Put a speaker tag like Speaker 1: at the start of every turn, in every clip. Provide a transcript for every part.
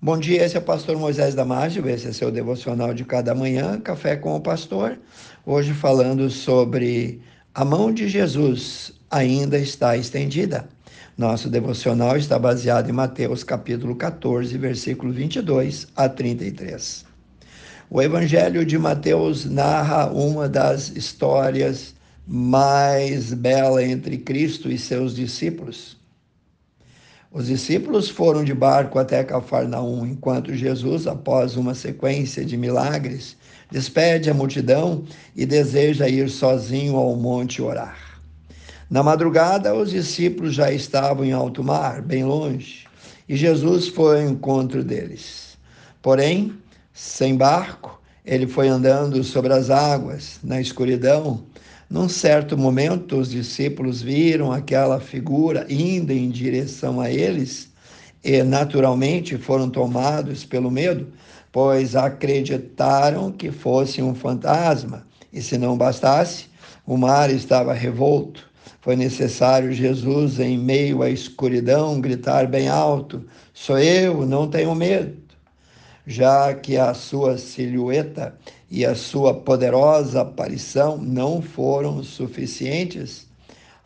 Speaker 1: Bom dia, esse é o pastor Moisés Damásio, esse é seu devocional de cada manhã, Café com o Pastor. Hoje falando sobre a mão de Jesus ainda está estendida. Nosso devocional está baseado em Mateus capítulo 14, versículo 22 a 33. O Evangelho de Mateus narra uma das histórias mais belas entre Cristo e seus discípulos. Os discípulos foram de barco até Cafarnaum, enquanto Jesus, após uma sequência de milagres, despede a multidão e deseja ir sozinho ao monte orar. Na madrugada, os discípulos já estavam em alto mar, bem longe, e Jesus foi ao encontro deles. Porém, sem barco, ele foi andando sobre as águas, na escuridão, num certo momento, os discípulos viram aquela figura indo em direção a eles e, naturalmente, foram tomados pelo medo, pois acreditaram que fosse um fantasma. E se não bastasse, o mar estava revolto. Foi necessário Jesus, em meio à escuridão, gritar bem alto: Sou eu, não tenho medo já que a sua silhueta e a sua poderosa aparição não foram suficientes,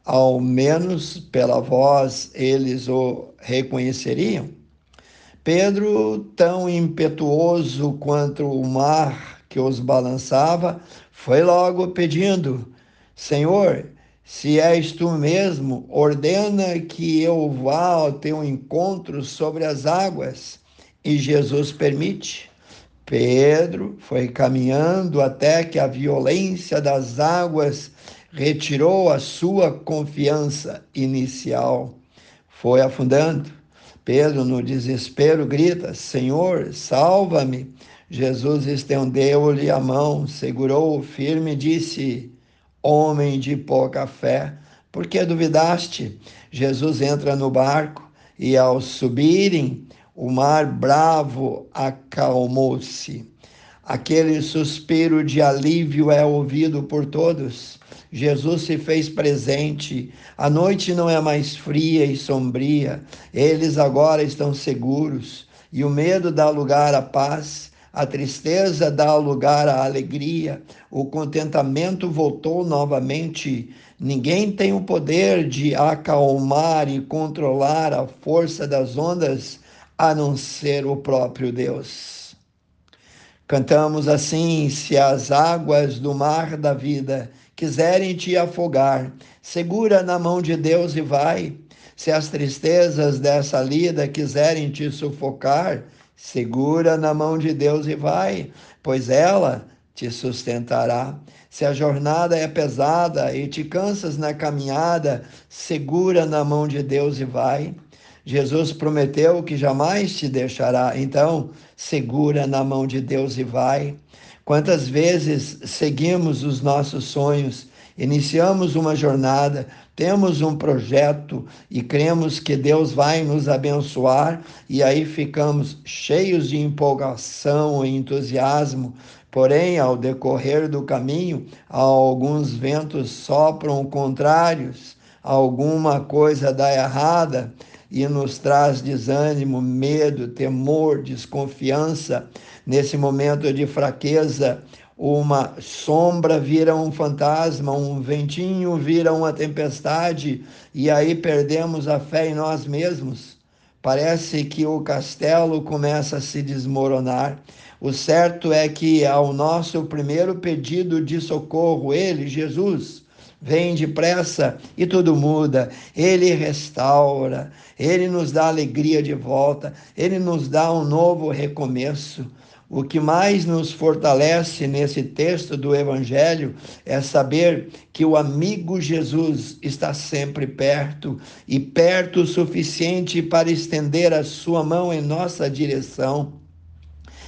Speaker 1: ao menos pela voz eles o reconheceriam. Pedro, tão impetuoso quanto o mar que os balançava, foi logo pedindo: Senhor, se és tu mesmo, ordena que eu vá ao teu encontro sobre as águas e Jesus permite. Pedro foi caminhando até que a violência das águas retirou a sua confiança inicial. Foi afundando. Pedro, no desespero, grita: Senhor, salva-me. Jesus estendeu-lhe a mão, segurou-o firme e disse: Homem de pouca fé, por que duvidaste? Jesus entra no barco e, ao subirem, o mar bravo acalmou-se. Aquele suspiro de alívio é ouvido por todos. Jesus se fez presente. A noite não é mais fria e sombria. Eles agora estão seguros. E o medo dá lugar à paz. A tristeza dá lugar à alegria. O contentamento voltou novamente. Ninguém tem o poder de acalmar e controlar a força das ondas a não ser o próprio Deus. Cantamos assim: se as águas do mar da vida quiserem te afogar, segura na mão de Deus e vai. Se as tristezas dessa lida quiserem te sufocar, segura na mão de Deus e vai, pois ela te sustentará. Se a jornada é pesada e te cansas na caminhada, segura na mão de Deus e vai. Jesus prometeu que jamais te deixará. Então, segura na mão de Deus e vai. Quantas vezes seguimos os nossos sonhos, iniciamos uma jornada, temos um projeto e cremos que Deus vai nos abençoar e aí ficamos cheios de empolgação e entusiasmo. Porém, ao decorrer do caminho, alguns ventos sopram contrários, alguma coisa dá errada e nos traz desânimo, medo, temor, desconfiança. Nesse momento de fraqueza, uma sombra vira um fantasma, um ventinho vira uma tempestade, e aí perdemos a fé em nós mesmos. Parece que o castelo começa a se desmoronar. O certo é que ao nosso primeiro pedido de socorro, ele, Jesus, vem depressa e tudo muda. Ele restaura, ele nos dá alegria de volta, ele nos dá um novo recomeço. O que mais nos fortalece nesse texto do Evangelho é saber que o amigo Jesus está sempre perto e perto o suficiente para estender a sua mão em nossa direção.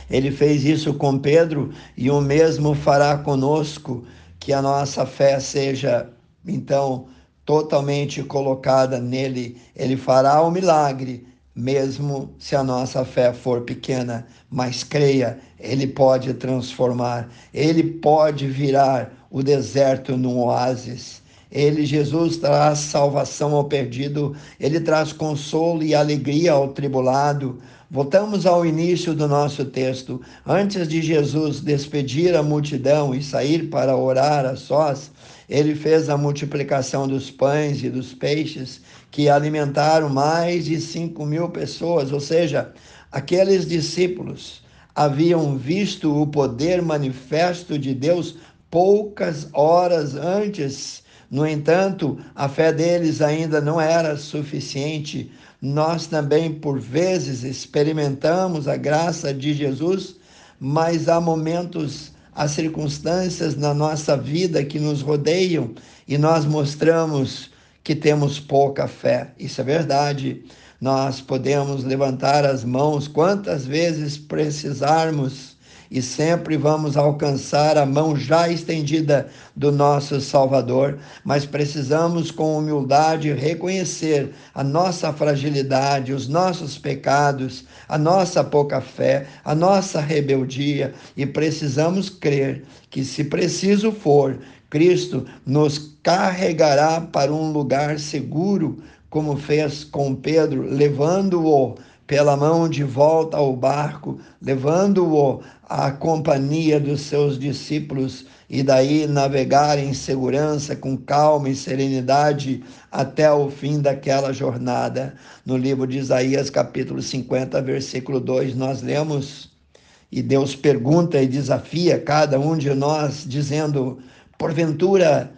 Speaker 1: Ele fez isso com Pedro e o mesmo fará conosco que a nossa fé seja, então, totalmente colocada nele. Ele fará o milagre, mesmo se a nossa fé for pequena, mas creia, ele pode transformar, ele pode virar o deserto num oásis. Ele, Jesus, traz salvação ao perdido, ele traz consolo e alegria ao tribulado. Voltamos ao início do nosso texto. Antes de Jesus despedir a multidão e sair para orar a sós, ele fez a multiplicação dos pães e dos peixes, que alimentaram mais de cinco mil pessoas, ou seja, aqueles discípulos haviam visto o poder manifesto de Deus poucas horas antes. No entanto, a fé deles ainda não era suficiente. Nós também, por vezes, experimentamos a graça de Jesus, mas há momentos as circunstâncias na nossa vida que nos rodeiam e nós mostramos que temos pouca fé. Isso é verdade. Nós podemos levantar as mãos quantas vezes precisarmos e sempre vamos alcançar a mão já estendida do nosso Salvador, mas precisamos com humildade reconhecer a nossa fragilidade, os nossos pecados, a nossa pouca fé, a nossa rebeldia e precisamos crer que, se preciso for, Cristo nos carregará para um lugar seguro, como fez com Pedro, levando-o pela mão de volta ao barco, levando-o à companhia dos seus discípulos e daí navegar em segurança, com calma e serenidade até o fim daquela jornada. No livro de Isaías, capítulo 50, versículo 2, nós lemos e Deus pergunta e desafia cada um de nós, dizendo: Porventura,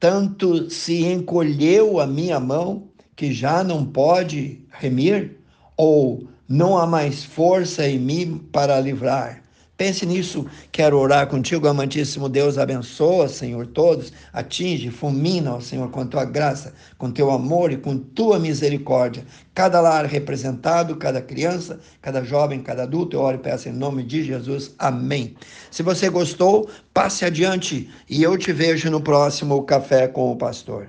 Speaker 1: tanto se encolheu a minha mão que já não pode remir? Ou não há mais força em mim para livrar. Pense nisso, quero orar contigo, amantíssimo Deus, abençoa, Senhor, todos, atinge, fulmina, ó Senhor, com tua graça, com teu amor e com tua misericórdia. Cada lar representado, cada criança, cada jovem, cada adulto, eu oro e peço em nome de Jesus, amém. Se você gostou, passe adiante e eu te vejo no próximo Café com o Pastor.